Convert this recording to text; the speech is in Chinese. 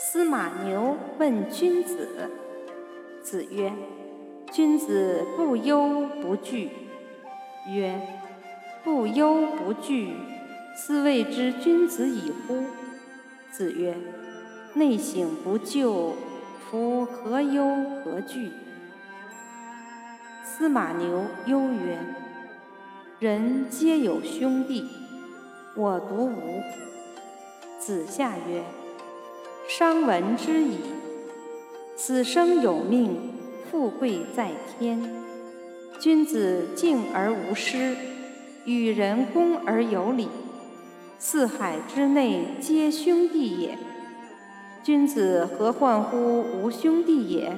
司马牛问君子。子曰：“君子不忧不惧。”曰：“不忧不惧，斯谓之君子矣乎？”子曰：“内省不疚，夫何忧何惧？”司马牛忧曰：“人皆有兄弟，我独无。”子夏曰：“伤闻之矣。此生有命，富贵在天。君子敬而无失，与人恭而有礼。四海之内皆兄弟也。君子何患乎无兄弟也？”